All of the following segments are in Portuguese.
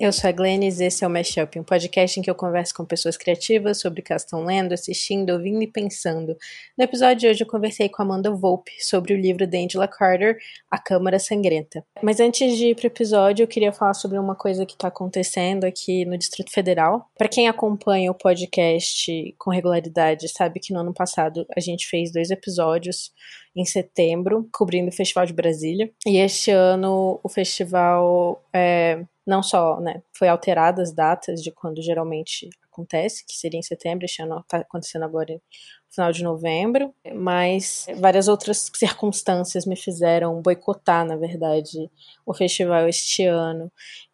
Eu sou a Glennis e esse é o Mashup, um podcast em que eu converso com pessoas criativas sobre o que elas estão lendo, assistindo, ouvindo e pensando. No episódio de hoje eu conversei com Amanda Volpe sobre o livro de Angela Carter, A Câmara Sangrenta. Mas antes de ir para o episódio, eu queria falar sobre uma coisa que está acontecendo aqui no Distrito Federal. Para quem acompanha o podcast com regularidade, sabe que no ano passado a gente fez dois episódios em setembro, cobrindo o Festival de Brasília. E este ano o festival é, não só né, foi alterada as datas de quando geralmente acontece, que seria em setembro, este ano está acontecendo agora no final de novembro, mas várias outras circunstâncias me fizeram boicotar, na verdade, o festival este ano.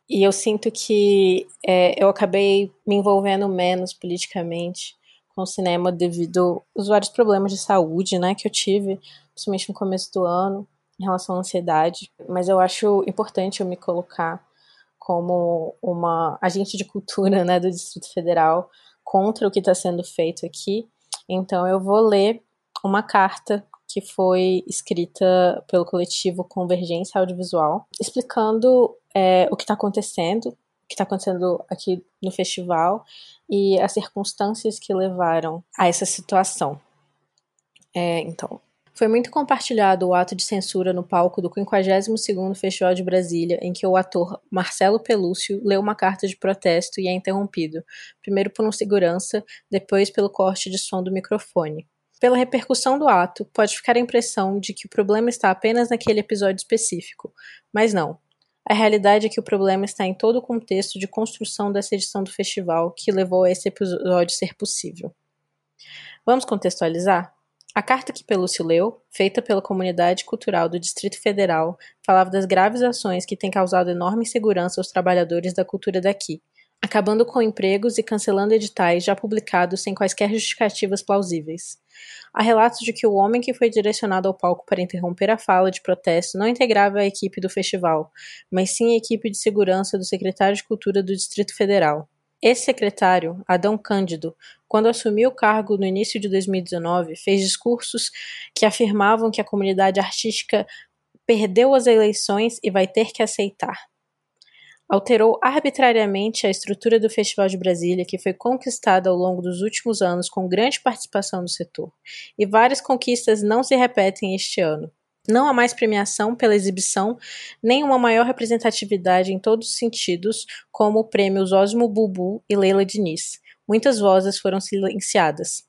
E eu sinto que é, eu acabei me envolvendo menos politicamente com o cinema devido aos vários problemas de saúde, né, que eu tive principalmente no começo do ano, em relação à ansiedade. Mas eu acho importante eu me colocar como uma agente de cultura né, do Distrito Federal contra o que está sendo feito aqui. Então eu vou ler uma carta que foi escrita pelo coletivo Convergência Audiovisual, explicando é, o que está acontecendo, o que está acontecendo aqui no festival e as circunstâncias que levaram a essa situação. É, então, foi muito compartilhado o ato de censura no palco do 52º Festival de Brasília, em que o ator Marcelo Pelúcio leu uma carta de protesto e é interrompido, primeiro por um segurança, depois pelo corte de som do microfone. Pela repercussão do ato, pode ficar a impressão de que o problema está apenas naquele episódio específico, mas não. A realidade é que o problema está em todo o contexto de construção dessa edição do festival que levou a esse episódio ser possível. Vamos contextualizar? A carta que Pelúcio leu, feita pela comunidade cultural do Distrito Federal, falava das graves ações que têm causado enorme insegurança aos trabalhadores da cultura daqui, acabando com empregos e cancelando editais já publicados sem quaisquer justificativas plausíveis. Há relatos de que o homem que foi direcionado ao palco para interromper a fala de protesto não integrava a equipe do festival, mas sim a equipe de segurança do secretário de Cultura do Distrito Federal. Esse secretário, Adão Cândido, quando assumiu o cargo no início de 2019, fez discursos que afirmavam que a comunidade artística perdeu as eleições e vai ter que aceitar. Alterou arbitrariamente a estrutura do Festival de Brasília, que foi conquistada ao longo dos últimos anos com grande participação do setor, e várias conquistas não se repetem este ano. Não há mais premiação pela exibição, nem uma maior representatividade em todos os sentidos, como o prêmio Osmo Bubu e Leila Diniz. Muitas vozes foram silenciadas.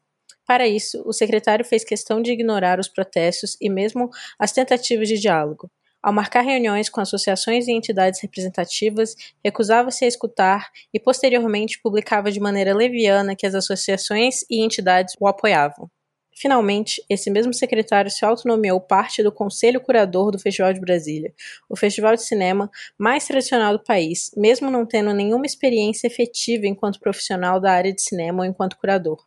Para isso, o secretário fez questão de ignorar os protestos e mesmo as tentativas de diálogo. Ao marcar reuniões com associações e entidades representativas, recusava-se a escutar e posteriormente publicava de maneira leviana que as associações e entidades o apoiavam. Finalmente, esse mesmo secretário se autonomeou parte do Conselho Curador do Festival de Brasília, o festival de cinema mais tradicional do país, mesmo não tendo nenhuma experiência efetiva enquanto profissional da área de cinema ou enquanto curador.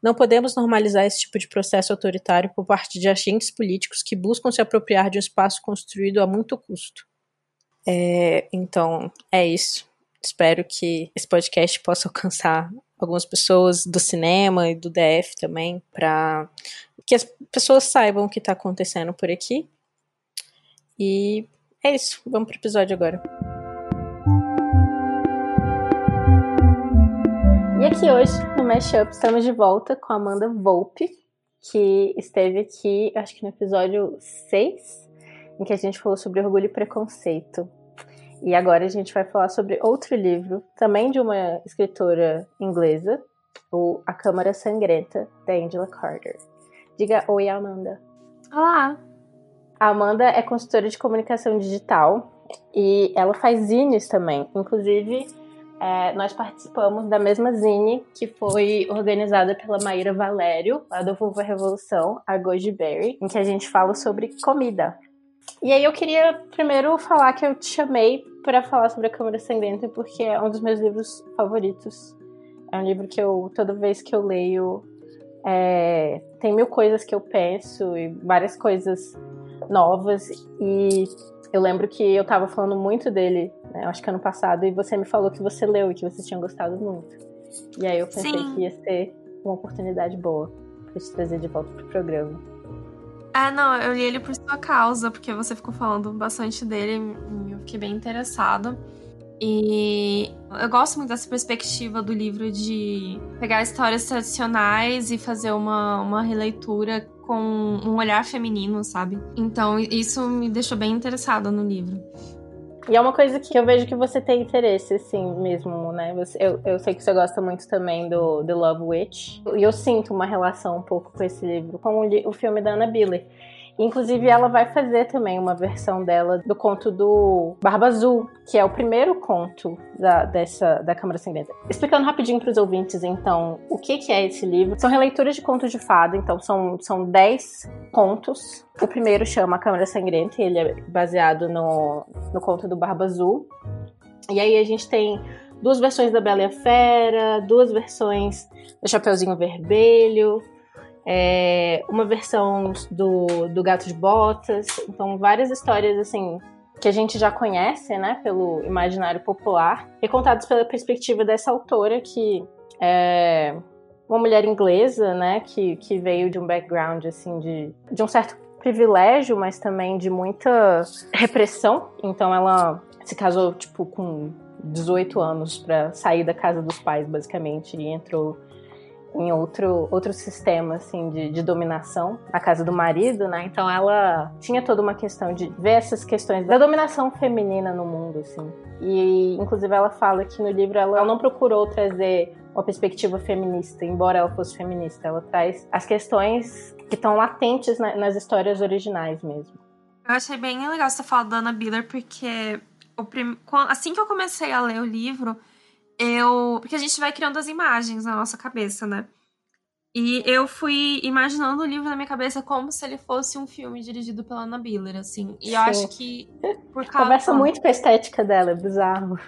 Não podemos normalizar esse tipo de processo autoritário por parte de agentes políticos que buscam se apropriar de um espaço construído a muito custo. É, então, é isso. Espero que esse podcast possa alcançar algumas pessoas do cinema e do DF também, para que as pessoas saibam o que está acontecendo por aqui. E é isso, vamos pro episódio agora. E aqui hoje, no Mashup, estamos de volta com a Amanda Volpe, que esteve aqui, acho que no episódio 6, em que a gente falou sobre orgulho e preconceito. E agora a gente vai falar sobre outro livro, também de uma escritora inglesa, o A Câmara Sangrenta, da Angela Carter. Diga oi, Amanda. Olá! A Amanda é consultora de comunicação digital e ela faz zines também. Inclusive, é, nós participamos da mesma zine que foi organizada pela Maíra Valério, lá do Vulva Revolução, a Goji Berry, em que a gente fala sobre comida. E aí eu queria primeiro falar que eu te chamei para falar sobre a Câmara Sangrenta porque é um dos meus livros favoritos. É um livro que eu, toda vez que eu leio, é, tem mil coisas que eu penso e várias coisas novas. E eu lembro que eu tava falando muito dele, né, acho que ano passado, e você me falou que você leu e que você tinha gostado muito. E aí eu pensei Sim. que ia ser uma oportunidade boa para te trazer de volta pro programa. Ah, não, eu li ele por sua causa, porque você ficou falando bastante dele e eu fiquei bem interessado. E eu gosto muito dessa perspectiva do livro de pegar histórias tradicionais e fazer uma, uma releitura com um olhar feminino, sabe? Então isso me deixou bem interessada no livro. E é uma coisa que eu vejo que você tem interesse, assim, mesmo, né? Você, eu, eu sei que você gosta muito também do The Love Witch. E eu sinto uma relação um pouco com esse livro, com o, o filme da Anna Biller. Inclusive, ela vai fazer também uma versão dela do conto do Barba Azul, que é o primeiro conto da, dessa, da Câmara Sangrenta. Explicando rapidinho para os ouvintes, então, o que, que é esse livro. São releituras de contos de fada, então são, são dez contos. O primeiro chama A Câmara Sangrenta, e ele é baseado no, no conto do Barba Azul. E aí a gente tem duas versões da Bela e a Fera, duas versões do Chapeuzinho Vermelho, é, uma versão do, do Gato de Botas. Então, várias histórias assim que a gente já conhece, né, pelo imaginário popular, e contadas pela perspectiva dessa autora que é uma mulher inglesa, né, que, que veio de um background assim de, de um certo privilégio, mas também de muita repressão. Então ela se casou tipo com 18 anos para sair da casa dos pais, basicamente, e entrou em outro, outro sistema assim de, de dominação, a casa do marido, né? Então ela tinha toda uma questão de ver essas questões da dominação feminina no mundo, assim. E inclusive ela fala que no livro ela não procurou trazer uma perspectiva feminista, embora ela fosse feminista, ela traz as questões que estão latentes na, nas histórias originais mesmo. Eu achei bem legal você falar da Anna Biller porque assim que eu comecei a ler o livro, eu. Porque a gente vai criando as imagens na nossa cabeça, né? E eu fui imaginando o livro na minha cabeça como se ele fosse um filme dirigido pela Ana Biller, assim. E eu acho que. Por causa... Conversa muito com a estética dela, é bizarro.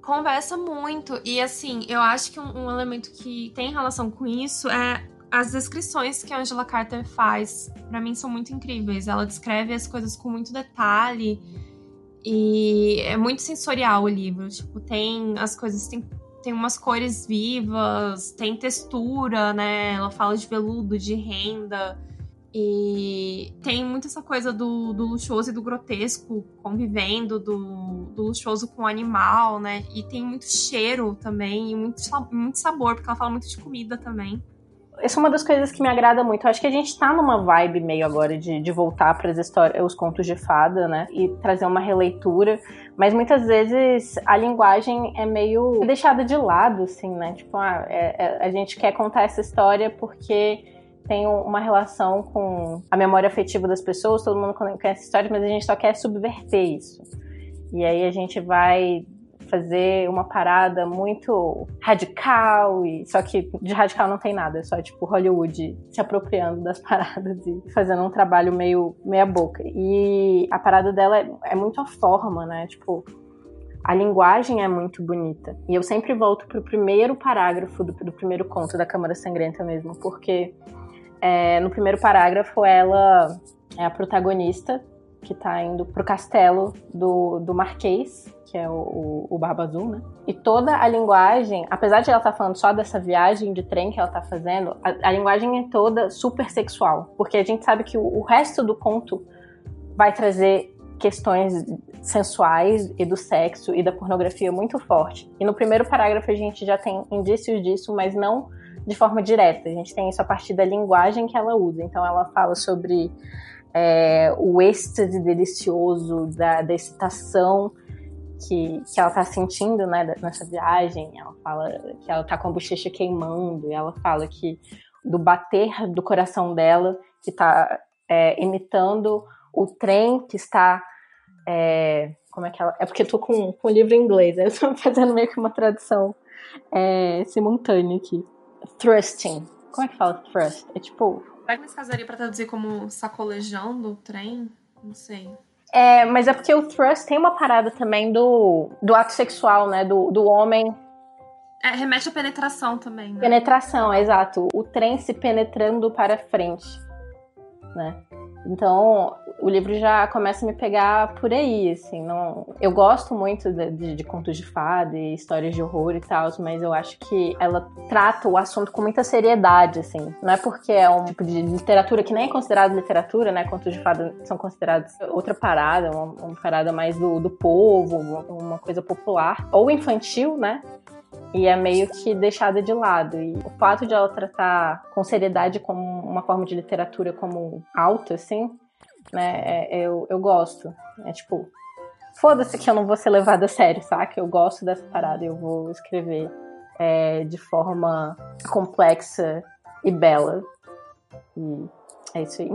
Conversa muito. E assim, eu acho que um, um elemento que tem relação com isso é as descrições que a Angela Carter faz. para mim são muito incríveis. Ela descreve as coisas com muito detalhe. E é muito sensorial o livro. Tipo, tem as coisas, tem, tem umas cores vivas, tem textura, né? Ela fala de veludo, de renda. E tem muito essa coisa do, do luxuoso e do grotesco convivendo, do, do luxuoso com o animal, né? E tem muito cheiro também, e muito, muito sabor, porque ela fala muito de comida também essa é uma das coisas que me agrada muito. Eu acho que a gente tá numa vibe meio agora de, de voltar para as histórias, os contos de fada, né? E trazer uma releitura. Mas muitas vezes a linguagem é meio deixada de lado, assim, né? Tipo, ah, é, é, a gente quer contar essa história porque tem uma relação com a memória afetiva das pessoas, todo mundo conhece história, mas a gente só quer subverter isso. E aí a gente vai fazer uma parada muito radical, e só que de radical não tem nada, é só tipo Hollywood se apropriando das paradas e fazendo um trabalho meio meia boca. E a parada dela é, é muito a forma, né? Tipo, a linguagem é muito bonita. E eu sempre volto pro primeiro parágrafo do, do primeiro conto da Câmara Sangrenta mesmo, porque é, no primeiro parágrafo ela é a protagonista que tá indo pro castelo do, do Marquês, que é o, o, Barba Azul, né? E toda a linguagem, apesar de ela estar tá falando só dessa viagem de trem que ela tá fazendo, a, a, linguagem é toda super sexual. Porque a gente sabe que o, o resto do conto vai trazer questões sensuais e do sexo e da pornografia muito forte. E no primeiro parágrafo a gente já tem indícios disso, mas não de forma direta. A gente tem isso a partir da linguagem que ela usa. Então ela fala sobre é, o êxtase delicioso da, da excitação que, que ela tá sentindo, né, nessa viagem. Ela fala que ela tá com a bochecha queimando, e ela fala que do bater do coração dela, que tá é, imitando o trem que está. É, como é que ela. É porque eu tô com, com o livro em inglês, eu tô fazendo meio que uma tradução é, simultânea aqui. Thrusting. Como é que fala thrust? É tipo. Será casaria pra traduzir como sacolejando o trem? Não sei. É, mas é porque o thrust tem uma parada também do, do ato sexual, né? Do, do homem. É, remete à penetração também, né? Penetração, exato. O trem se penetrando para frente, né? Então, o livro já começa a me pegar por aí, assim, não... Eu gosto muito de, de, de contos de fada e histórias de horror e tal, mas eu acho que ela trata o assunto com muita seriedade, assim. Não é porque é um tipo de literatura que nem é considerado literatura, né? Contos de fada são considerados outra parada, uma, uma parada mais do, do povo, uma, coisa popular. Ou infantil, né? e é meio que deixada de lado. E o fato de ela tratar com seriedade como uma forma de literatura como alta, assim, né, é, eu, eu gosto. É tipo, foda-se que eu não vou ser levada a sério, saca? Eu gosto dessa parada, eu vou escrever é, de forma complexa e bela. E é isso aí.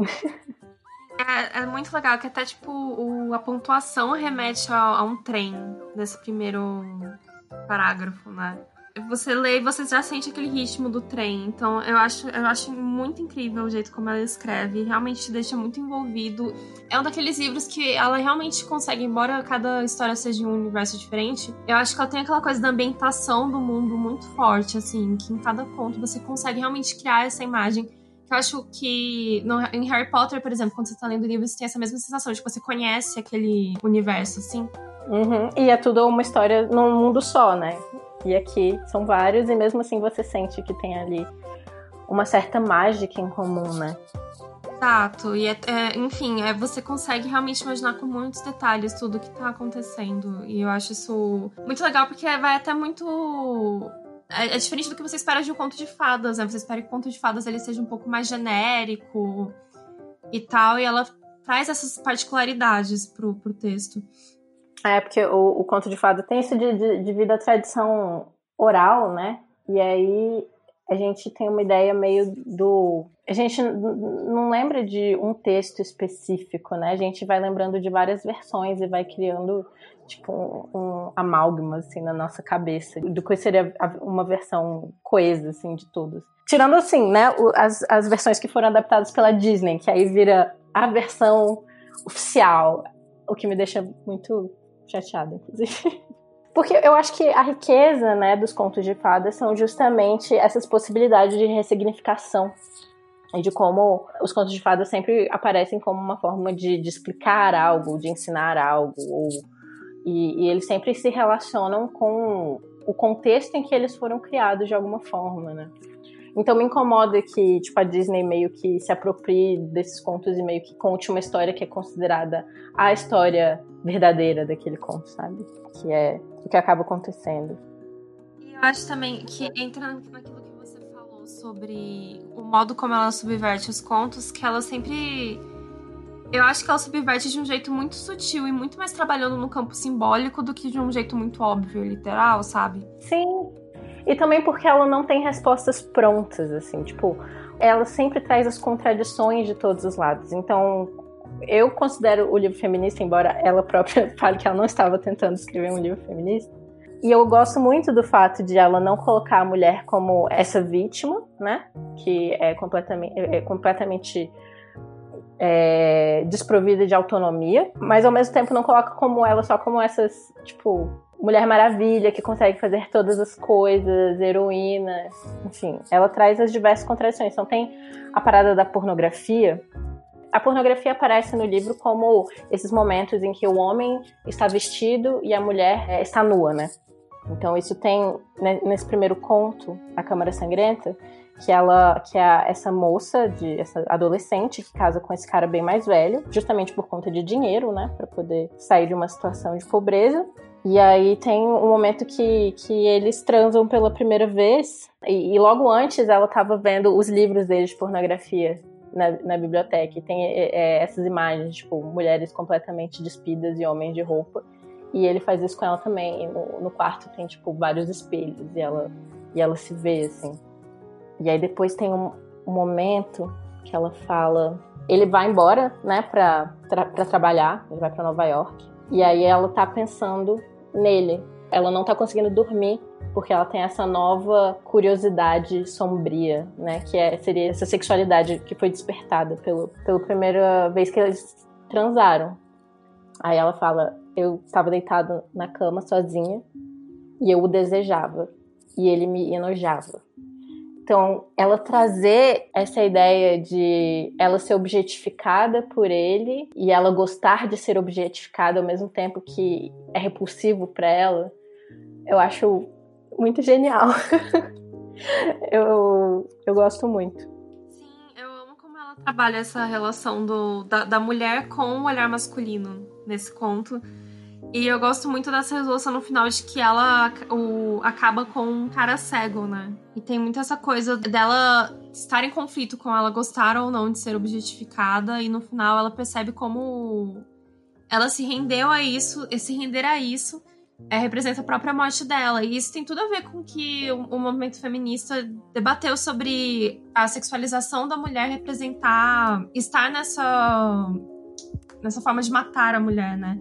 É, é, muito legal que até, tipo, o, a pontuação remete a, a um trem nesse primeiro parágrafo, né? Você lê e você já sente aquele ritmo do trem. Então eu acho, eu acho muito incrível o jeito como ela escreve. Realmente te deixa muito envolvido. É um daqueles livros que ela realmente consegue, embora cada história seja um universo diferente, eu acho que ela tem aquela coisa da ambientação do mundo muito forte, assim, que em cada ponto você consegue realmente criar essa imagem. Eu acho que no, em Harry Potter, por exemplo, quando você tá lendo o livro, você tem essa mesma sensação de que você conhece aquele universo, assim. Uhum. E é tudo uma história num mundo só, né? E aqui são vários, e mesmo assim você sente que tem ali uma certa mágica em comum, né? Exato, e é, é, enfim, é, você consegue realmente imaginar com muitos detalhes tudo que tá acontecendo. E eu acho isso muito legal porque vai até muito. É, é diferente do que você espera de um conto de fadas, né? Você espera que o conto de fadas ele seja um pouco mais genérico e tal, e ela traz essas particularidades pro, pro texto. É, porque o, o conto de fada tem isso de, de, devido à tradição oral, né? E aí a gente tem uma ideia meio do. A gente não lembra de um texto específico, né? A gente vai lembrando de várias versões e vai criando, tipo, um, um amálgama, assim, na nossa cabeça, do que seria uma versão coesa, assim, de todos. Tirando, assim, né, as, as versões que foram adaptadas pela Disney, que aí vira a versão oficial, o que me deixa muito chateada, inclusive. Porque eu acho que a riqueza, né, dos contos de fadas são justamente essas possibilidades de ressignificação e de como os contos de fadas sempre aparecem como uma forma de, de explicar algo, de ensinar algo, ou, e, e, eles sempre se relacionam com o contexto em que eles foram criados de alguma forma, né? Então me incomoda que tipo a Disney meio que se aproprie desses contos e meio que conte uma história que é considerada a história verdadeira daquele conto, sabe? Que é o que acaba acontecendo. E eu acho também que entra naquilo que você falou sobre o modo como ela subverte os contos, que ela sempre. Eu acho que ela subverte de um jeito muito sutil e muito mais trabalhando no campo simbólico do que de um jeito muito óbvio e literal, sabe? Sim. E também porque ela não tem respostas prontas, assim, tipo, ela sempre traz as contradições de todos os lados. Então, eu considero o livro feminista, embora ela própria fale que ela não estava tentando escrever um livro feminista. E eu gosto muito do fato de ela não colocar a mulher como essa vítima, né? Que é completamente, é completamente é, desprovida de autonomia, mas ao mesmo tempo não coloca como ela só como essas, tipo, Mulher Maravilha, que consegue fazer todas as coisas, heroína, enfim, ela traz as diversas contradições. Então tem a parada da pornografia, a pornografia aparece no livro como esses momentos em que o homem está vestido e a mulher é, está nua, né? Então isso tem né, nesse primeiro conto, A Câmara Sangrenta, que ela, que é essa moça, de essa adolescente que casa com esse cara bem mais velho, justamente por conta de dinheiro, né, para poder sair de uma situação de pobreza. E aí tem um momento que, que eles transam pela primeira vez, e, e logo antes ela estava vendo os livros deles de pornografia na, na biblioteca. E tem é, é, essas imagens, tipo, mulheres completamente despidas e homens de roupa. E ele faz isso com ela também. No, no, quarto tem, tipo, vários espelhos e ela, e ela se vê, assim. E aí depois tem um, um momento que ela fala. Ele vai embora, né, pra, tra pra trabalhar, ele vai para Nova York. E aí ela tá pensando nele. Ela não tá conseguindo dormir porque ela tem essa nova curiosidade sombria, né? Que é, seria essa sexualidade que foi despertada pelo, pela primeira vez que eles transaram. Aí ela fala: Eu estava deitado na cama sozinha e eu o desejava e ele me enojava. Então, ela trazer essa ideia de ela ser objetificada por ele e ela gostar de ser objetificada ao mesmo tempo que é repulsivo para ela, eu acho muito genial. eu, eu gosto muito. Sim, eu amo como ela trabalha essa relação do, da, da mulher com o olhar masculino nesse conto. E eu gosto muito dessa resolução no final de que ela o, acaba com um cara cego, né? E tem muito essa coisa dela estar em conflito com ela gostar ou não de ser objetificada. E no final ela percebe como ela se rendeu a isso, e se render a isso é, representa a própria morte dela. E isso tem tudo a ver com que o, o, movimento feminista debateu sobre a sexualização da mulher representar estar nessa nessa forma de matar a mulher, né?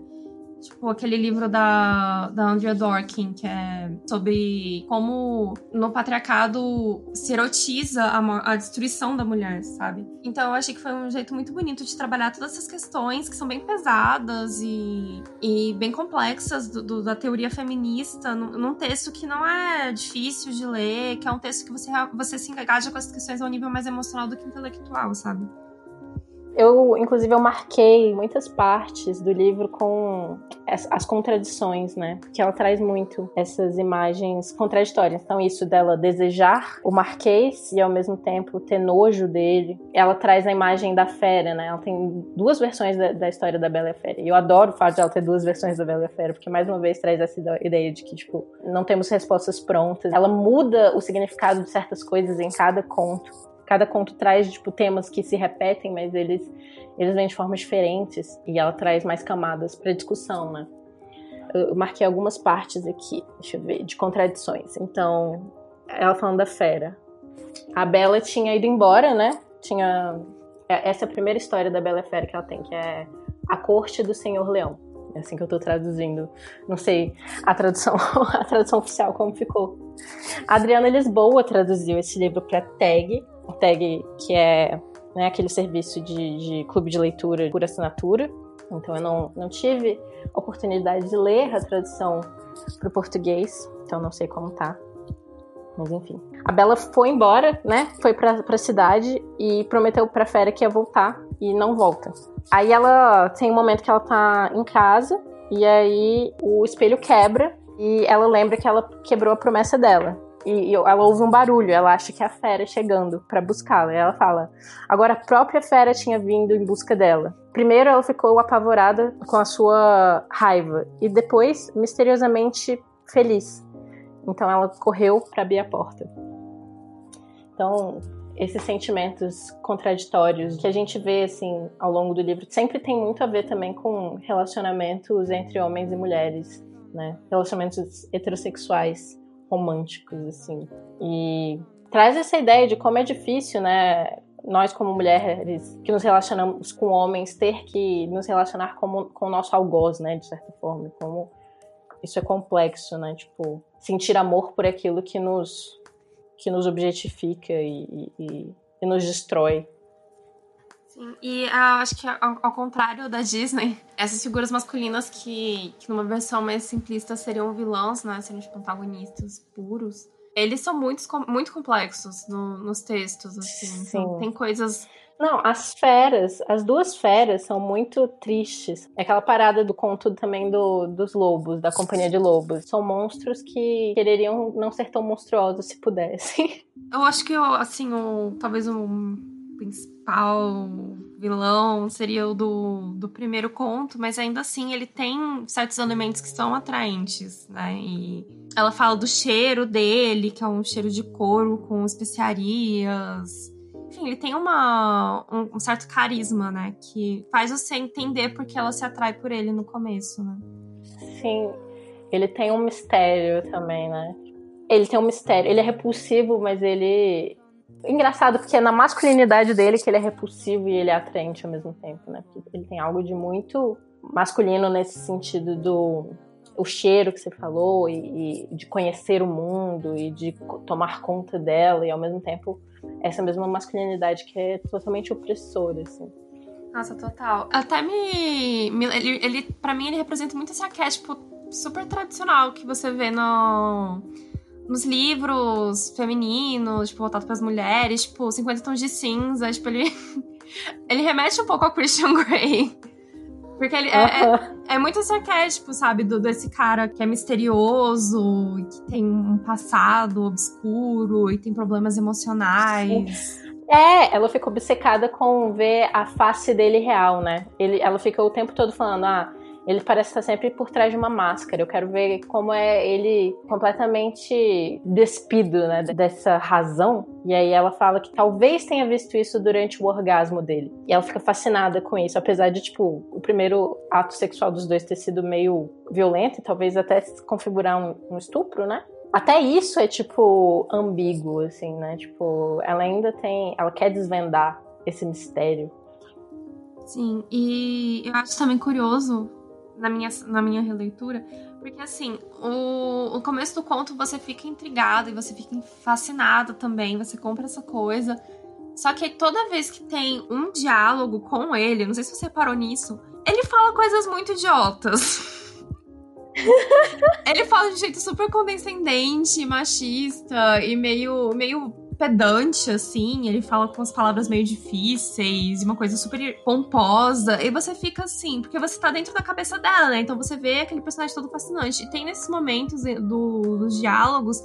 Tipo, aquele livro da, da Andrea Dworkin, que é sobre como no patriarcado se erotiza a, a destruição da mulher, sabe? Então eu achei que foi um jeito muito bonito de trabalhar todas essas questões que são bem pesadas e, e bem complexas do, do, da teoria feminista, num, num, texto que não é difícil de ler, que é um texto que você, você se engaja com as questões a um nível mais emocional do que intelectual, sabe? Eu, inclusive, eu marquei muitas partes do livro com as, as, contradições, né? Que ela traz muito essas imagens contraditórias. Então, isso dela desejar o Marquês e ao mesmo tempo ter nojo dele. Ela traz a imagem da fera, né? Ela tem duas versões da, da história da Bela e a Fera. E eu adoro o fato de ela ter duas versões da Bela e a Fera, porque mais uma vez traz essa ideia de que, tipo, não temos respostas prontas. Ela muda o significado de certas coisas em cada conto cada conto traz tipo temas que se repetem, mas eles eles vêm de formas diferentes e ela traz mais camadas para discussão, né? Eu marquei algumas partes aqui, deixa eu ver, de contradições. Então, ela falando da fera. A Bela tinha ido embora, né? Tinha é, essa é a primeira história da Bela Fera que ela tem, que é A Corte do Senhor Leão. É assim que eu tô traduzindo. Não sei a tradução, a tradução oficial como ficou. A Adriana Lisboa traduziu esse livro para Tag, Tag que é né, aquele serviço de, de clube de leitura por assinatura. Então eu não, não tive oportunidade de ler a tradução para o português, então não sei como tá. Mas enfim. A Bela foi embora, né? Foi pra, pra cidade e prometeu pra Fera que ia voltar e não volta. Aí ela tem um momento que ela tá em casa e aí o espelho quebra e ela lembra que ela quebrou a promessa dela. E, ela ouve um barulho, ela acha que é a fera chegando para buscá-la. Ela fala: agora a própria fera tinha vindo em busca dela. Primeiro ela ficou apavorada com a sua raiva e depois misteriosamente feliz. Então ela correu para abrir a porta. Então, esses sentimentos contraditórios que a gente vê assim ao longo do livro sempre tem muito a ver também com relacionamentos entre homens e mulheres, né? Relacionamentos heterossexuais românticos, assim. E traz essa ideia de como é difícil, né? Nós, como mulheres que nos relacionamos com homens, ter que nos relacionar com, com o nosso algoz, né? De certa forma. Como isso é complexo, né? Tipo, sentir amor por aquilo que nos, que nos objetifica e, e, e nos destrói. Sim, e uh, acho que ao, ao, contrário da Disney, essas figuras masculinas que, que numa versão mais simplista seriam vilãos, né? Seriam tipo, antagonistas puros. Eles são muito, muito complexos no, nos textos, assim. Então, Sim. Tem coisas não, as feras, as duas feras são muito tristes. É aquela parada do conto também do, dos lobos, da companhia de lobos. São monstros que quereriam não ser tão monstruosos se pudessem. Eu acho que, assim, o, talvez o principal vilão seria o do, do primeiro conto, mas ainda assim ele tem certos elementos que são atraentes, né? E ela fala do cheiro dele, que é um cheiro de couro com especiarias. Enfim, ele tem uma, um, um certo carisma, né? Que faz você entender porque ela se atrai por ele no começo, né? Sim, ele tem um mistério também, né? Ele tem um mistério. Ele é repulsivo, mas ele Engraçado, porque é na masculinidade dele que ele é repulsivo e ele é atraente ao mesmo tempo, né? Porque ele tem algo de muito masculino nesse sentido do o cheiro que você falou e, e, de conhecer o mundo e de tomar conta dela e ao mesmo tempo essa mesma masculinidade que é totalmente opressora, assim. Nossa, total. Até me, me ele, ele para mim ele representa muito esse arquétipo super tradicional que você vê no nos livros femininos, tipo, voltado para as mulheres, tipo, 50 tons de cinza, tipo, ele ele remete um pouco ao Christian Grey. Porque ele é, é, é, muito esse arquétipo, sabe? Do, desse cara que é misterioso, que tem um passado obscuro e tem problemas emocionais. É, ela fica obcecada com ver a face dele real, né? Ele, ela fica o tempo todo falando, ah, ele parece estar sempre por trás de uma máscara. Eu quero ver como é ele completamente despido, né, dessa razão. E aí ela fala que talvez tenha visto isso durante o orgasmo dele. E ela fica fascinada com isso, apesar de, tipo, o primeiro ato sexual dos dois ter sido meio violento e talvez até configurar um, um estupro, né? Até isso é, tipo, ambíguo, assim, né? Tipo, ela ainda tem. Ela quer desvendar esse mistério. Sim, e eu acho também curioso na minha, na minha releitura, porque assim, o, o começo do conto você fica intrigado e você fica fascinado também, você compra essa coisa. Só que toda vez que tem um diálogo com ele, não sei se você parou nisso, ele fala coisas muito idiotas. ele fala de um jeito super condescendente, machista e meio, meio pedante, assim, ele fala com as palavras meio difíceis, uma coisa super pomposa, e você fica assim, porque você tá dentro da cabeça dela, né? Então você vê aquele personagem todo fascinante. E tem nesses momentos do, dos diálogos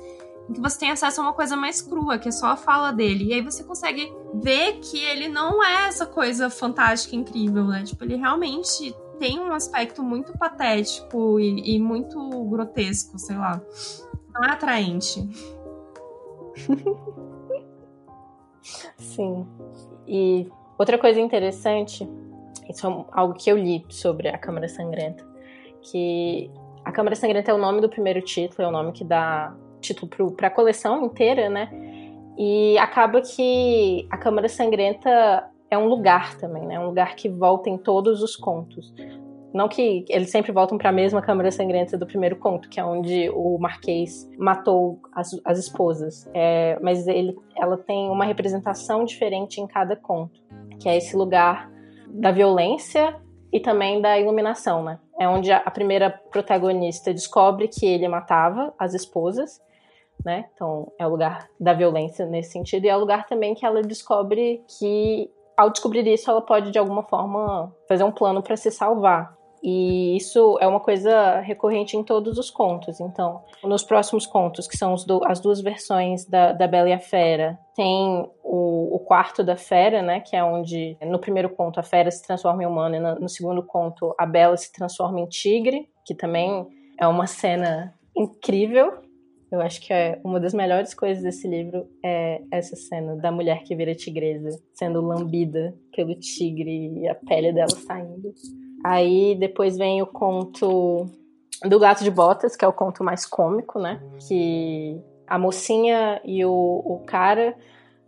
em que você tem acesso a uma coisa mais crua, que é só a fala dele. E aí você consegue ver que ele não é essa coisa fantástica, incrível, né? Tipo, ele realmente tem um aspecto muito patético e, e muito grotesco, sei lá. Não é atraente. Sim. E outra coisa interessante, isso é algo que eu li sobre a Câmara Sangrenta, que a Câmara Sangrenta é o nome do primeiro título, é o nome que dá título para a coleção inteira, né? E acaba que a Câmara Sangrenta é um lugar também, né? Um lugar que volta em todos os contos. Não que eles sempre voltam para a mesma Câmara Sangrenta do primeiro conto, que é onde o Marquês matou as, as esposas. É, mas ele, ela tem uma representação diferente em cada conto, que é esse lugar da violência e também da iluminação, né? É onde a, a primeira protagonista descobre que ele matava as esposas, né? Então é o lugar da violência nesse sentido e é o lugar também que ela descobre que ao descobrir isso ela pode de alguma forma fazer um plano para se salvar. E isso é uma coisa recorrente em todos os contos. Então, nos próximos contos, que são do, as duas versões da, da Bela e a Fera, tem o, o, quarto da Fera, né? Que é onde, no primeiro conto, a Fera se transforma em humana, e no, no segundo conto, a Bela se transforma em tigre, que também é uma cena incrível. Eu acho que é uma das melhores coisas desse livro é essa cena da mulher que vira tigresa, sendo lambida pelo tigre e a pele dela saindo. Aí depois vem o conto do Gato de Botas, que é o conto mais cômico, né? Que a mocinha e o, o cara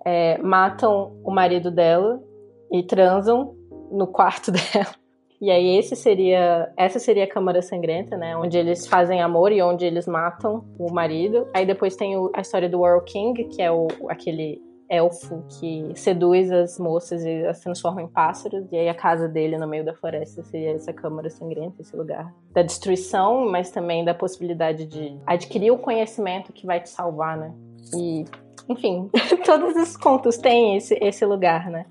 é, matam o marido dela e transam no quarto dela. E aí esse seria, essa seria a Câmara Sangrenta, né? Onde eles fazem amor e onde eles matam o marido. Aí depois tem o, a história do World King, que é o, aquele elfo que seduz as moças e as transforma em pássaros. E aí a casa dele no meio da floresta seria essa câmara sangrenta, esse lugar da destruição, mas também da possibilidade de adquirir o conhecimento que vai te salvar, né? E, enfim, todos os contos têm esse, esse lugar, né?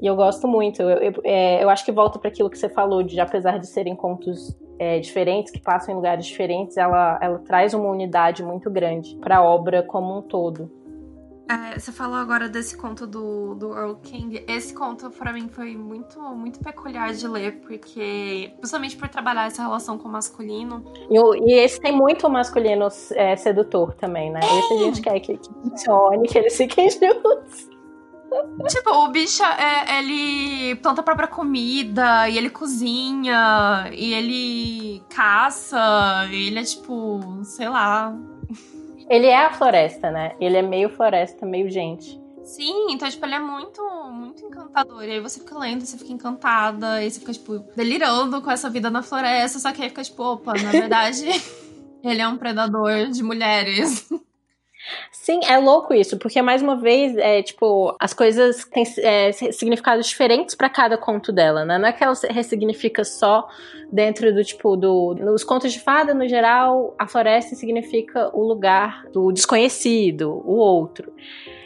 E eu gosto muito. Eu, eu, é, eu acho que volta para aquilo que você falou, de apesar de serem contos é, diferentes, que passam em lugares diferentes, ela, ela traz uma unidade muito grande para a obra como um todo. É, você falou agora desse conto do, do Earl King. Esse conto, para mim, foi muito, muito peculiar de ler, porque, principalmente por trabalhar essa relação com o masculino. E, e esse tem muito masculino é, sedutor também, né? É. Esse a gente quer que, que funcione, que eles fiquem juntos. Tipo, o bicho, é, ele planta a própria comida, e ele cozinha, e ele caça, e ele é tipo, sei lá, ele é a floresta, né? Ele é meio floresta, meio gente. Sim, então, tipo, ele é muito, muito encantador. E aí você fica lendo, você fica encantada, e você fica, tipo, delirando com essa vida na floresta, só que aí fica, tipo, opa, na verdade, ele é um predador de mulheres. Sim, é louco isso, porque mais uma vez, é tipo, as coisas têm é, significados diferentes para cada conto dela, né? Não é que ela ressignifica só dentro do tipo do nos contos de fada no geral, a floresta significa o lugar do desconhecido, o outro.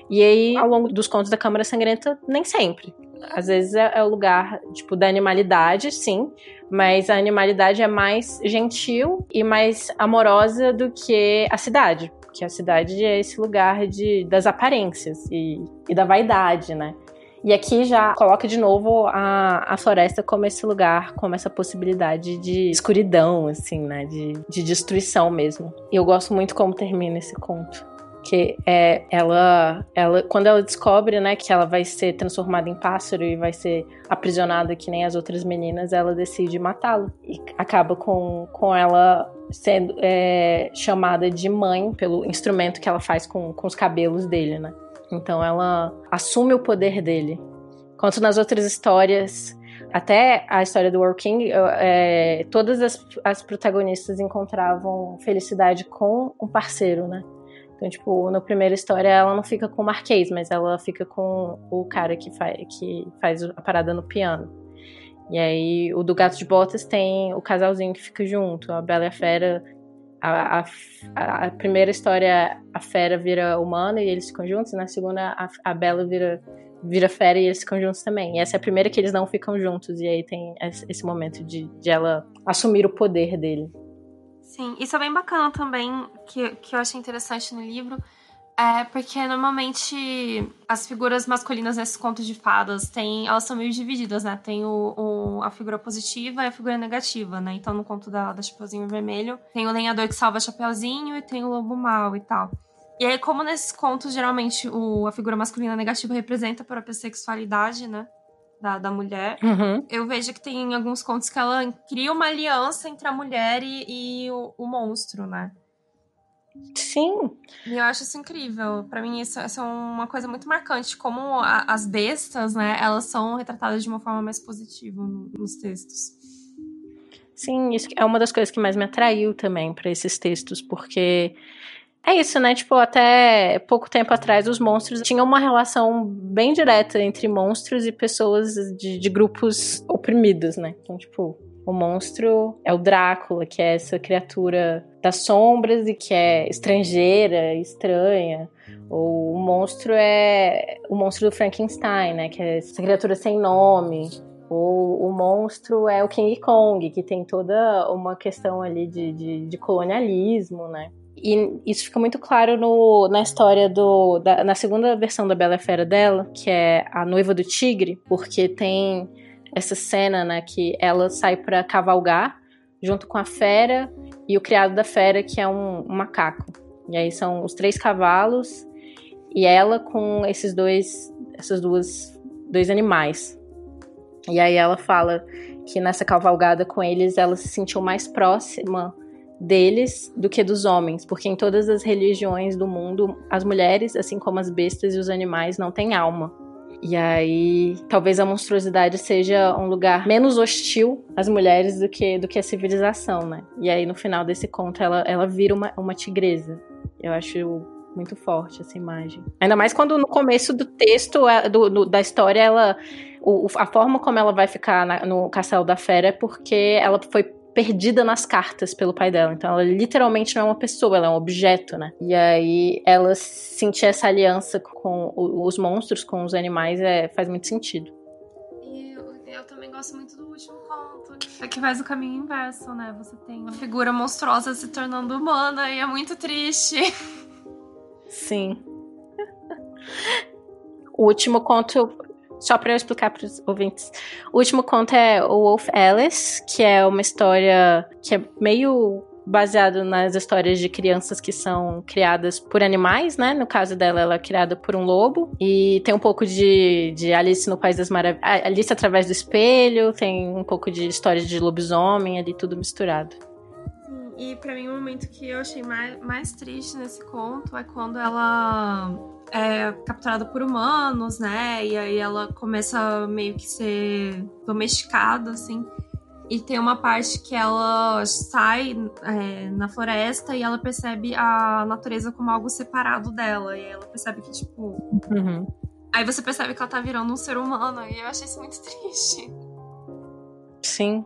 E aí, ao longo dos contos da Câmara Sangrenta, nem sempre. Às vezes é, é o lugar, tipo, da animalidade, sim, mas a animalidade é mais gentil e mais amorosa do que a cidade que a cidade é esse lugar de, das aparências e, e da vaidade, né? E aqui já coloca de novo a, a floresta como esse lugar, como essa possibilidade de escuridão, assim, né? De, de destruição mesmo. E eu gosto muito como termina esse conto. Que é ela, ela, quando ela descobre, né, que ela vai ser transformada em pássaro e vai ser aprisionada que nem as outras meninas, ela decide matá-lo. E acaba com, com ela sendo é, chamada de mãe pelo instrumento que ela faz com, com os cabelos dele, né? Então ela assume o poder dele. Enquanto nas outras histórias, até a história do War King, é, todas as, as protagonistas encontravam felicidade com um parceiro, né? Então, tipo, na primeira história ela não fica com o Marquês, mas ela fica com o cara que, faz, que faz a parada no piano. E aí, o do Gato de Botas tem o casalzinho que fica junto, a Bela e a Fera. A, a, a primeira história, a Fera vira humana e eles ficam juntos, e na segunda, a, a Bela vira, vira Fera e eles ficam juntos também. E essa é a primeira que eles não ficam juntos, e aí tem esse momento de, de ela assumir o poder dele. Sim, isso é bem bacana também, que, que eu achei interessante no livro. É, porque normalmente as figuras masculinas nesses contos de fadas têm, elas são meio divididas, né? Tem o, o, a figura positiva e a figura negativa, né? Então no conto da, da Chapeuzinho Vermelho tem o lenhador que salva Chapeuzinho e tem o lobo mau e tal. E aí, como nesses contos, geralmente o, a figura masculina negativa representa a própria sexualidade, né? Da, da mulher. Uhum. Eu vejo que tem alguns contos que ela cria uma aliança entre a mulher e, e o, o, monstro, né? Sim. E eu acho isso incrível. para mim, isso, isso, é uma coisa muito marcante. Como a, as bestas, né? Elas são retratadas de uma forma mais positiva no, nos textos. Sim, isso é uma das coisas que mais me atraiu também para esses textos, porque é isso, né? Tipo, até pouco tempo atrás, os monstros tinham uma relação bem direta entre monstros e pessoas de, de grupos oprimidos, né? Então, tipo, o monstro é o Drácula, que é essa criatura das sombras e que é estrangeira, estranha. Ou o monstro é o monstro do Frankenstein, né? Que é essa criatura sem nome. Ou o monstro é o King Kong, que tem toda uma questão ali de, de, de colonialismo, né? E isso fica muito claro no, na história do. Da, na segunda versão da Bela Fera dela, que é a noiva do tigre, porque tem essa cena, né, que ela sai para cavalgar junto com a fera e o criado da fera, que é um, um macaco. E aí são os três cavalos e ela com esses dois, essas duas, dois animais. E aí ela fala que nessa cavalgada com eles ela se sentiu mais próxima deles do que dos homens, porque em todas as religiões do mundo, as mulheres, assim como as bestas e os animais, não têm alma. E aí, talvez a monstruosidade seja um lugar menos hostil às mulheres do que, do que a civilização, né? E aí, no final desse conto, ela, ela vira uma, uma tigresa. Eu acho muito forte essa imagem. Ainda mais quando no começo do texto, do, do da história, ela. O, a forma como ela vai ficar na, no castelo da fera é porque ela foi perdida nas cartas pelo pai dela. Então ela literalmente não é uma pessoa, ela é um objeto, né? E aí ela sentir essa aliança com os monstros, com os animais, é, faz muito sentido. E eu, eu também gosto muito do último conto, é que faz o caminho inverso, né? Você tem uma figura monstruosa se tornando humana e é muito triste. Sim. O último conto só para eu explicar para os ouvintes. O último conto é o Wolf Alice, que é uma história que é meio baseado nas histórias de crianças que são criadas por animais, né? No caso dela, ela é criada por um lobo. E tem um pouco de, de Alice no País das Maravilhas. Alice através do espelho, tem um pouco de história de lobisomem ali, tudo misturado. E para mim, o momento que eu achei mais, mais triste nesse conto é quando ela é capturada por humanos, né? E aí ela começa meio que ser domesticada, assim. E tem uma parte que ela sai é, na floresta e ela percebe a natureza como algo separado dela. E ela percebe que, tipo. Uhum. Aí você percebe que ela tá virando um ser humano. E eu achei isso muito triste. Sim.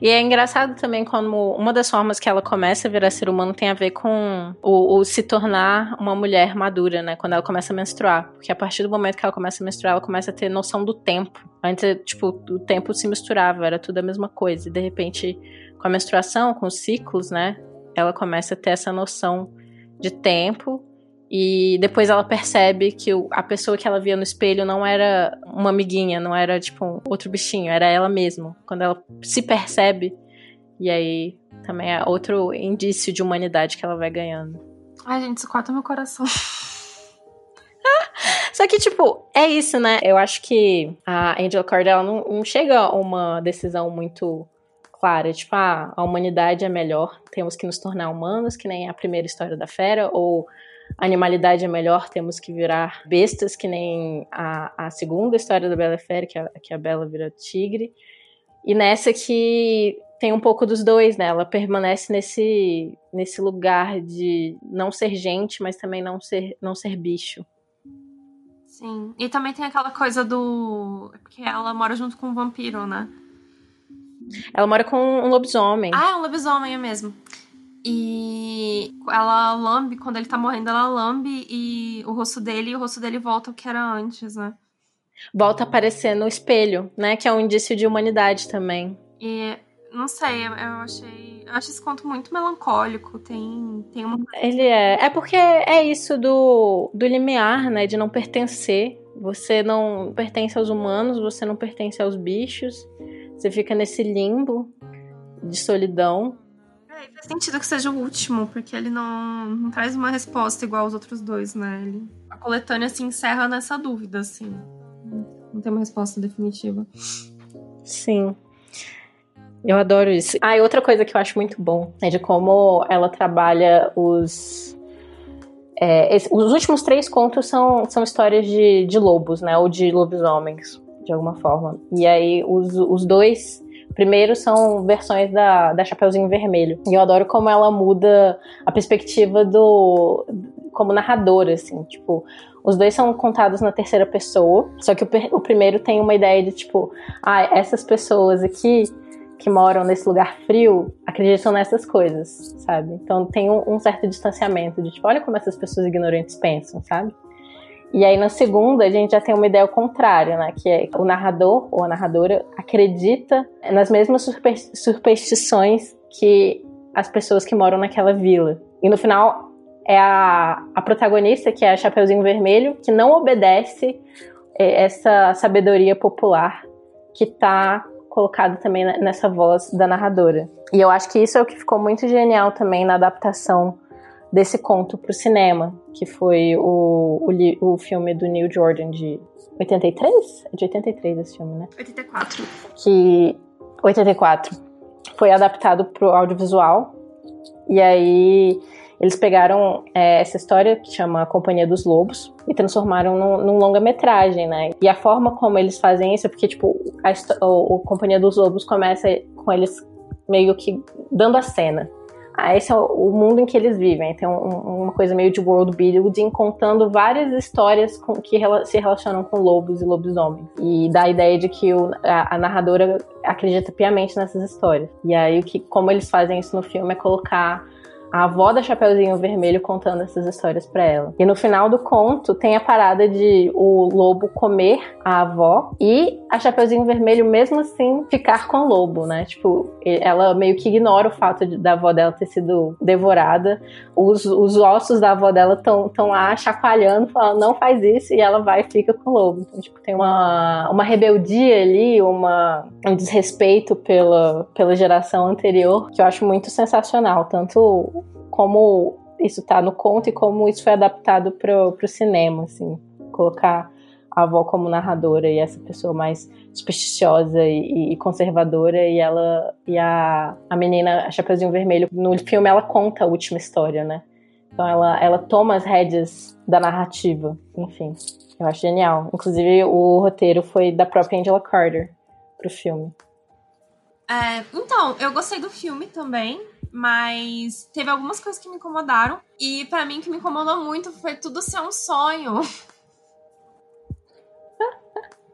E é engraçado também como uma das formas que ela começa a virar ser humano tem a ver com o, o, se tornar uma mulher madura, né? Quando ela começa a menstruar. Porque a partir do momento que ela começa a menstruar, ela começa a ter noção do tempo. Antes, tipo, o tempo se misturava, era tudo a mesma coisa. E de repente, com a menstruação, com os ciclos, né? Ela começa a ter essa noção de tempo e depois ela percebe que a pessoa que ela via no espelho não era uma amiguinha, não era tipo um outro bichinho, era ela mesma. Quando ela se percebe, e aí também é outro indício de humanidade que ela vai ganhando. Ai, gente, isso corta meu coração. Só que, tipo, é isso, né? Eu acho que a Angel Cordell não, não chega a uma decisão muito clara, tipo, ah, a humanidade é melhor, temos que nos tornar humanos, que nem a primeira história da fera, ou animalidade é melhor, temos que virar bestas, que nem a, a segunda história da Bela e Fera, que a, que a Bela vira tigre. E nessa que tem um pouco dos dois, né? Ela permanece nesse, nesse lugar de não ser gente, mas também não ser, não ser bicho. Sim. E também tem aquela coisa do. Porque ela mora junto com um vampiro, né? Ela mora com um lobisomem. Ah, é um lobisomem é mesmo. E ela lambe, quando ele tá morrendo, ela lambe e o rosto dele e o rosto dele volta ao que era antes, né? Volta a aparecer no espelho, né? Que é um indício de humanidade também. E não sei, eu achei. Eu acho esse conto muito melancólico. Tem, tem uma. Ele é. É porque é isso do, do limiar, né? De não pertencer. Você não pertence aos humanos, você não pertence aos bichos. Você fica nesse limbo de solidão. É, faz sentido que seja o último, porque ele não, não traz uma resposta igual aos outros dois, né? Ele, a coletânea se encerra nessa dúvida, assim. Não tem uma resposta definitiva. Sim. Eu adoro isso. Ah, e outra coisa que eu acho muito bom é de como ela trabalha os. É, esse, os últimos três contos são, são histórias de, de lobos, né? Ou de lobisomens, de alguma forma. E aí os, os dois Primeiro são versões da, da Chapeuzinho Vermelho. E eu adoro como ela muda a perspectiva do. como narradora, assim. Tipo, os dois são contados na terceira pessoa. Só que o, o primeiro tem uma ideia de, tipo, ah, essas pessoas aqui que moram nesse lugar frio acreditam nessas coisas, sabe? Então tem um, um, certo distanciamento de tipo, olha como essas pessoas ignorantes pensam, sabe? E aí na segunda a gente já tem uma ideia ao contrário, né? Que é o narrador ou a narradora acredita nas mesmas superstições que as pessoas que moram naquela vila. E no final é a, a protagonista, que é a Chapeuzinho Vermelho, que não obedece é, essa sabedoria popular que está colocado também nessa voz da narradora. E eu acho que isso é o que ficou muito genial também na adaptação desse conto para o cinema, que foi o, o, o filme do Neil Jordan de 83? É de 83 esse filme, né? 84. Que 84 foi adaptado para o audiovisual. E aí eles pegaram é, essa história que chama Companhia dos Lobos e transformaram num, num longa-metragem, né? E a forma como eles fazem isso é porque, tipo, a, o, o Companhia dos Lobos começa com eles meio que dando a cena. Ah, esse é o mundo em que eles vivem. Tem um, uma coisa meio de world building, contando várias histórias com, que se relacionam com lobos e lobisomens. E dá a ideia de que o, a, a, narradora acredita piamente nessas histórias. E aí, o que, como eles fazem isso no filme é colocar a avó da Chapeuzinho Vermelho contando essas histórias para ela. E no final do conto tem a parada de o lobo comer a avó e a Chapeuzinho Vermelho mesmo assim ficar com o lobo, né? Tipo, ela meio que ignora o fato de, da avó dela ter sido devorada. Os, os ossos da avó dela estão tão lá chacoalhando, falando não faz isso e ela vai e fica com o lobo. Então, tipo, tem uma, uma rebeldia ali, uma, um desrespeito pela, pela geração anterior que eu acho muito sensacional. Tanto como isso tá no conto e como isso foi adaptado pro, pro cinema, assim. Colocar a avó como narradora e essa pessoa mais supersticiosa e, e, conservadora e ela e a, a menina a Chapeuzinho Vermelho no filme ela conta a última história, né? Então ela, ela toma as rédeas da narrativa, enfim. Eu acho genial. Inclusive o roteiro foi da própria Angela Carter pro filme. É, então, eu gostei do filme também, mas teve algumas coisas que me incomodaram. E para mim, o que me incomodou muito foi tudo ser um sonho.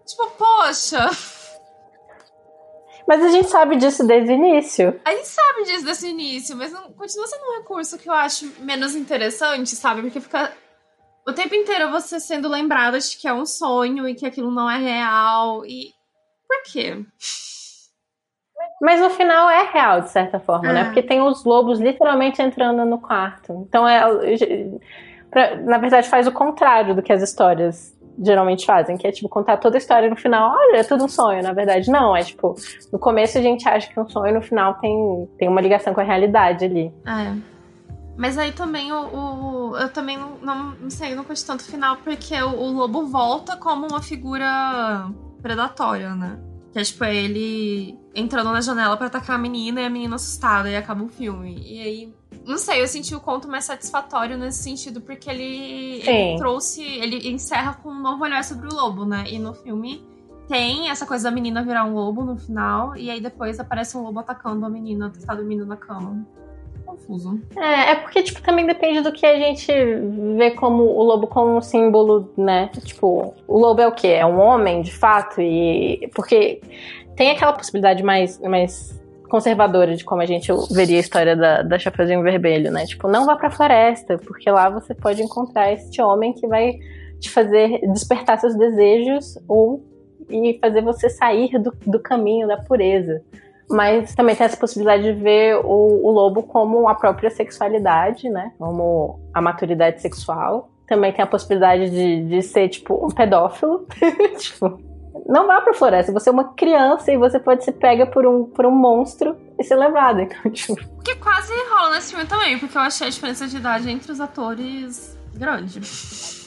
tipo, poxa. Mas a gente sabe disso desde o início. A gente sabe disso desde o início, mas não, continua sendo um recurso que eu acho menos interessante, sabe? Porque fica o tempo inteiro você sendo lembrada de que é um sonho e que aquilo não é real. E. Por quê? Mas no final é real, de certa forma, né? é. né? Porque tem os lobos literalmente entrando no quarto. Então é. Na verdade, faz o contrário do que as histórias geralmente fazem, que é tipo contar toda a história no final, olha, é tudo um sonho, na verdade não, é tipo, no começo a gente acha que um sonho, no final tem, tem uma ligação com a realidade ali. É. Mas aí também o, o eu também não, não, não sei, não curti tanto o final, porque o, o lobo volta como uma figura predatória, né? Que é tipo é ele entrando na janela para atacar a menina e a menina assustada e acaba o filme. E aí, não sei, eu senti o conto mais satisfatório nesse sentido, porque ele, ele trouxe. Ele encerra com um novo olhar sobre o lobo, né? E no filme tem essa coisa da menina virar um lobo no final, e aí depois aparece um lobo atacando a menina que tá dormindo na cama confuso. É, é porque, tipo, também depende do que a gente vê como o lobo como um símbolo, né? Tipo, o lobo é o quê? É um homem, de fato? E. Porque tem aquela possibilidade mais, mais conservadora de como a gente veria a história da, da Chapeuzinho Vermelho, né? Tipo, não vá pra floresta, porque lá você pode encontrar este homem que vai te fazer despertar seus desejos ou e fazer você sair do, do caminho da pureza. Mas também tem essa possibilidade de ver o, o lobo como a própria sexualidade, né? Como a maturidade sexual. Também tem a possibilidade de, de ser, tipo, um pedófilo. tipo, não vá pra floresta. Você é uma criança e você pode ser pega por um, por um monstro e ser levado. Então, tipo... Que quase rola nesse filme também, porque eu achei a diferença de idade entre os atores grande.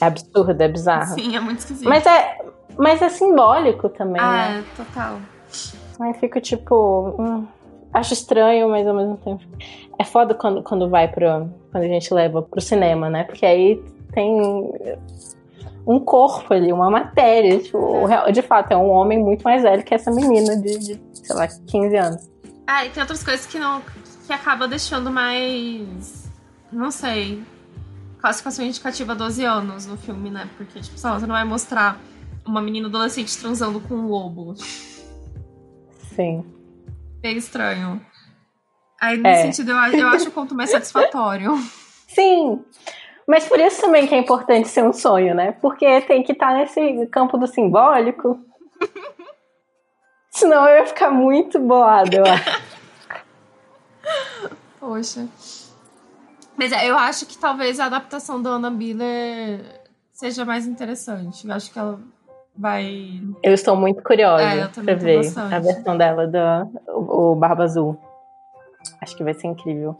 É absurdo, é bizarro. Sim, é muito esquisito. Mas é, mas é simbólico também, ah, né? É, total. Aí fico tipo. Hum, acho estranho, mas ao mesmo tempo. É foda quando, quando vai pro. Quando a gente leva pro cinema, né? Porque aí tem um corpo ali, uma matéria. Tipo, de fato, é um homem muito mais velho que essa menina de, de sei lá, 15 anos. Ah, e tem outras coisas que não. que acaba deixando mais. Não sei. Classificação indicativa 12 anos no filme, né? Porque, tipo, você não vai mostrar uma menina adolescente transando com um lobo. Sim. É estranho. Aí, nesse é. sentido, eu, eu acho o conto mais satisfatório. Sim. Mas por isso também que é importante ser um sonho, né? Porque tem que estar nesse campo do simbólico. Senão eu ia ficar muito boado, eu acho. Poxa. Mas é, eu acho que talvez a adaptação da Anna Biller seja mais interessante. Eu acho que ela vai. Eu estou muito curiosa é, pra ver bastante. a versão dela do o, o Barba Azul. Acho que vai ser incrível.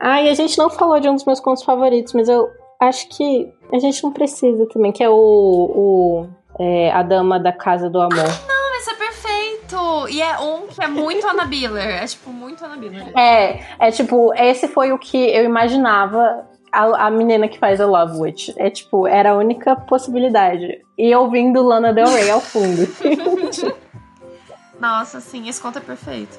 Ah, e a gente não falou de um dos meus contos favoritos, mas eu acho que a gente não precisa também, que é o, o é, A Dama da Casa do Amor. Ah, não, esse é perfeito! E é um que é muito Anna Biller. É tipo, muito Anna Biller. É, é tipo, esse foi o que eu imaginava a, a, menina que faz a Love Witch. É tipo, era a única possibilidade. E ouvindo Lana Del Rey ao fundo. Nossa, sim, esse conto é perfeito.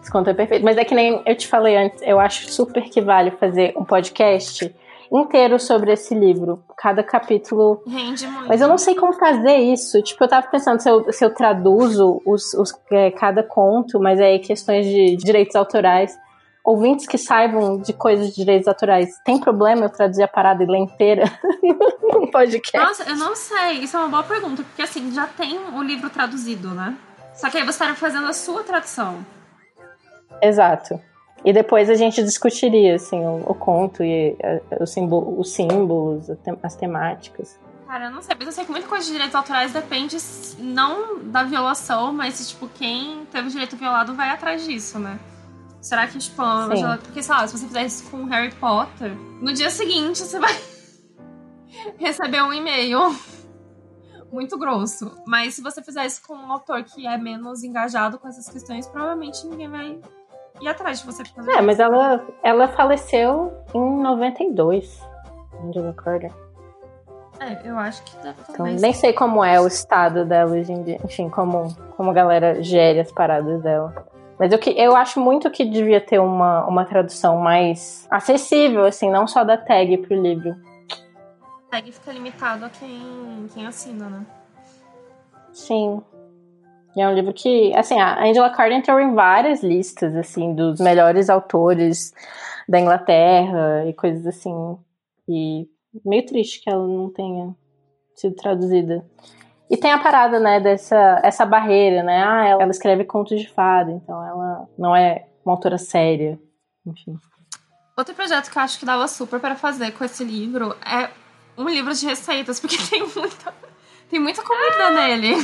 Esse conto é perfeito. Mas é que nem eu te falei antes, eu acho super que vale fazer um podcast inteiro sobre esse livro. Cada capítulo. Rende muito. Mas eu não sei como fazer isso. Tipo, eu tava pensando se eu, se eu traduzo os, os é, cada conto, mas aí questões de direitos autorais ouvintes que saibam de coisas de direitos autorais, tem problema eu traduzir a parada e ler inteira num podcast? Nossa, eu não sei. Isso é uma boa pergunta, porque assim, já tem o livro traduzido, né? Só que aí você estaria fazendo a sua tradução. Exato. E depois a gente discutiria, assim, o, o conto e a, eh, o símbolo, os símbolos, as temáticas. Cara, eu não sei, mas eu sei que muita coisa de direitos autorais depende não da violação, mas tipo, quem teve o direito violado vai atrás disso, né? Será que, tipo, ela, porque, sei lá, se você fizer isso com Harry Potter, no dia seguinte você vai receber um e-mail muito grosso. Mas se você fizer isso com um autor que é menos engajado com essas questões, provavelmente ninguém vai ir atrás de você. É, mas ela, ela faleceu em 92, Angela Carter. É, eu acho que deve então, Nem sei como é o estado dela hoje em dia. Enfim, como, como a galera gere as paradas dela. Mas eu, eu acho muito que devia ter uma, uma tradução mais acessível, assim, não só da tag pro livro. A tag fica limitado a quem, quem assina, né? Sim. E é um livro que, assim, a Angela Carter entrou em várias listas, assim, dos melhores autores da Inglaterra e coisas assim. E meio triste que ela não tenha sido traduzida. E tem a parada, né, dessa essa barreira, né? Ah, ela, ela escreve contos de fada, então ela não é uma autora séria. Enfim. Outro projeto que eu acho que dava super para fazer com esse livro é um livro de receitas, porque tem muita, tem muita comida nele.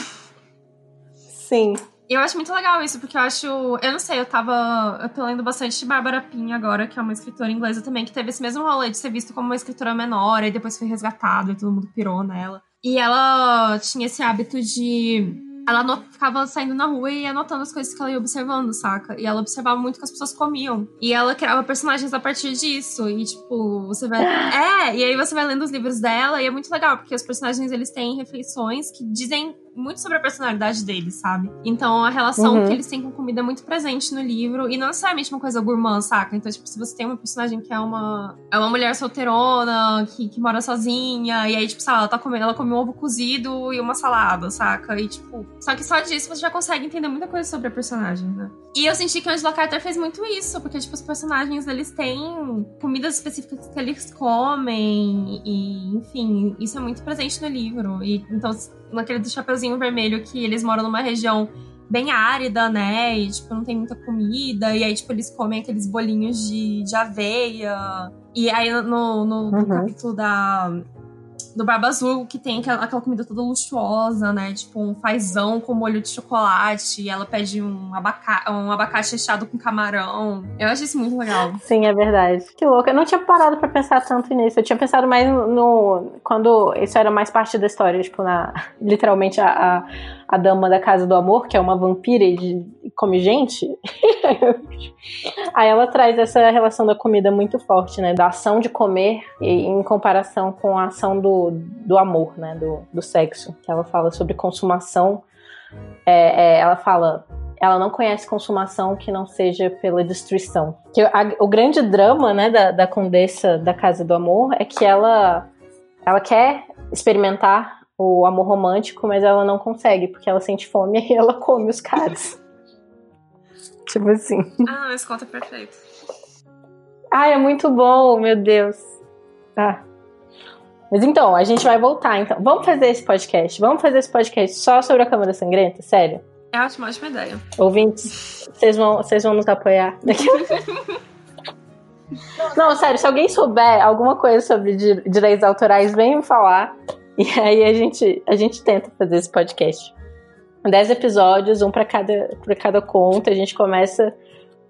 Sim. Eu acho muito legal isso, porque eu acho. Eu não sei, eu tava. Eu tô lendo bastante de Bárbara Pin agora, que é uma escritora inglesa também, que teve esse mesmo rolê de ser visto como uma escritora menor, e depois foi resgatada e todo mundo pirou nela. E ela tinha esse hábito de ela ficava saindo na rua e anotando as coisas que ela ia observando, saca? E ela observava muito que as pessoas comiam. E ela criava personagens a partir disso. E, tipo, você vai. É, e aí você vai lendo os livros dela e é muito legal, porque os personagens eles têm refeições que dizem muito sobre a personalidade deles, sabe? Então a relação uhum. que eles têm com comida é muito presente no livro e não necessariamente uma coisa gourmand, saca? Então, tipo, se você tem uma personagem que é uma é uma mulher solteirona, que, que mora sozinha, e aí, tipo, sei lá, ela tá comendo, ela come um ovo cozido e uma salada, saca? E, tipo, só que só disso você já consegue entender muita coisa sobre a personagem, né? E eu senti que o Angela Carter fez muito isso, porque, tipo, os personagens, eles têm comidas específicas que eles comem, e, enfim, isso é muito presente no livro. E, então, naquele do Chapeuzinho Vermelho, que eles moram numa região bem árida, né? E, tipo, não tem muita comida. E aí, tipo, eles comem aqueles bolinhos de, de aveia. E aí, no, no, uhum. no capítulo da do Barba Azul, que tem aquela, comida toda luxuosa, né? Tipo, um fazão com molho de chocolate. Ela pede um, abaca um abacate recheado com camarão. Eu acho isso muito legal. Sim, é verdade. Que louco. Eu não tinha parado para pensar tanto nisso. Eu tinha pensado mais no. Quando isso era mais parte da história, tipo, na. Literalmente a, a, a dama da Casa do Amor, que é uma vampira e come gente. Aí ela traz essa relação da comida muito forte, né? Da ação de comer em comparação com a ação do, do amor, né? Do, do sexo. Ela fala sobre consumação. É, é, ela fala. Ela não conhece consumação que não seja pela destruição. Que a, o grande drama, né, da, da condessa da Casa do Amor é que ela, ela quer experimentar o amor romântico, mas ela não consegue, porque ela sente fome e ela come os caras. tipo assim. Ah, mas conta perfeito. Ai, é muito bom, meu Deus. Ah. Mas então, a gente vai voltar. Então, vamos fazer esse podcast. Vamos fazer esse podcast só sobre a Câmara Sangrenta? Sério? É ótima, ótima ideia. Ouvintes, vocês vão, vocês vão nos apoiar. Não, sério, se alguém souber alguma coisa sobre direitos autorais, vem me falar. E aí a gente, a gente tenta fazer esse podcast. Dez episódios, um para cada, cada conto. A gente começa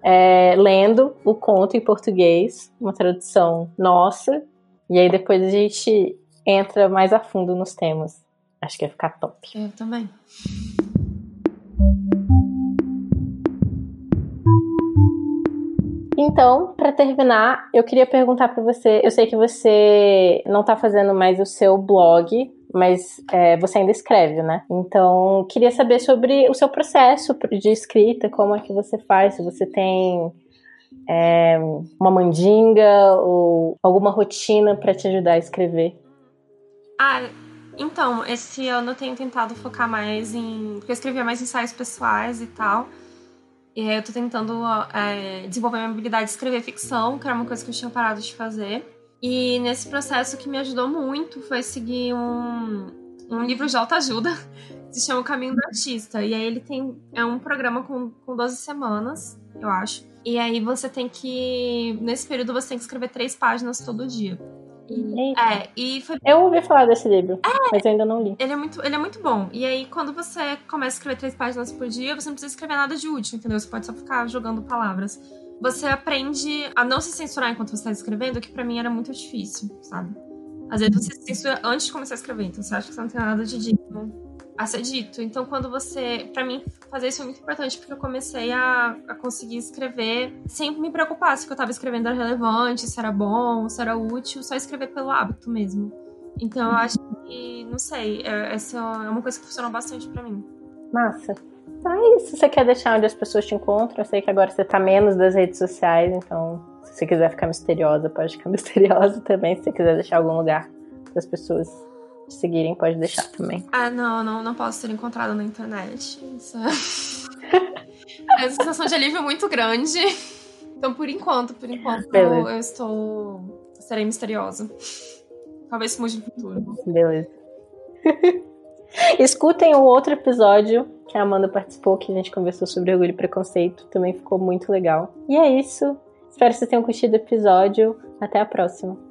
é, lendo o conto em português, uma tradução nossa. E aí depois a gente entra mais a fundo nos temas. Acho que vai ficar top. Eu também. Então, para terminar, eu queria perguntar para você. Eu sei que você não está fazendo mais o seu blog, mas é, você ainda escreve, né? Então, queria saber sobre o seu processo de escrita, como é que você faz, se você tem é, uma mandinga ou alguma rotina para te ajudar a escrever. Ah, então, esse ano eu tenho tentado focar mais em. Porque eu escrevia mais ensaios pessoais e tal. E aí eu tô tentando é, desenvolver minha habilidade de escrever ficção, que era uma coisa que eu tinha parado de fazer. E nesse processo que me ajudou muito foi seguir um, um livro de autoajuda, que se chama O Caminho do Artista. E aí ele tem. É um programa com, com 12 semanas, eu acho. E aí você tem que. Nesse período você tem que escrever três páginas todo dia. E, é, e foi... Eu ouvi falar desse livro, é, mas ainda não li. Ele é, muito, ele é muito bom. E aí, quando você começa a escrever três páginas por dia, você não precisa escrever nada de útil, entendeu? Você pode só ficar jogando palavras. Você aprende a não se censurar enquanto você está escrevendo, que para mim era muito difícil, sabe? Às vezes você se censura antes de começar a escrever, então você acha que você não tem nada de dito a ser dito. Então, quando você. para mim, fazer isso é muito importante, porque eu comecei a, a conseguir escrever sem me preocupar se o que eu tava escrevendo era relevante, se era bom, se era útil, só escrever pelo hábito mesmo. Então, eu acho que não sei, é, essa é uma coisa que funcionou bastante para mim. Massa. Então é isso. Você quer deixar onde as pessoas te encontram? Eu sei que agora você tá menos das redes sociais, então se você quiser ficar misteriosa, pode ficar misteriosa também. Se você quiser deixar algum lugar para as pessoas te seguirem, pode deixar também. Ah, não, não, não posso ser encontrada na internet. Isso é... é uma sensação de alívio muito grande. Então, por enquanto, por enquanto, eu, eu estou. Serei misteriosa. Talvez mude no futuro. Beleza. Escutem o outro episódio que a Amanda participou, que a gente conversou sobre orgulho e preconceito. Também ficou muito legal. E é isso. Espero que vocês tenham curtido o episódio. Até a próxima.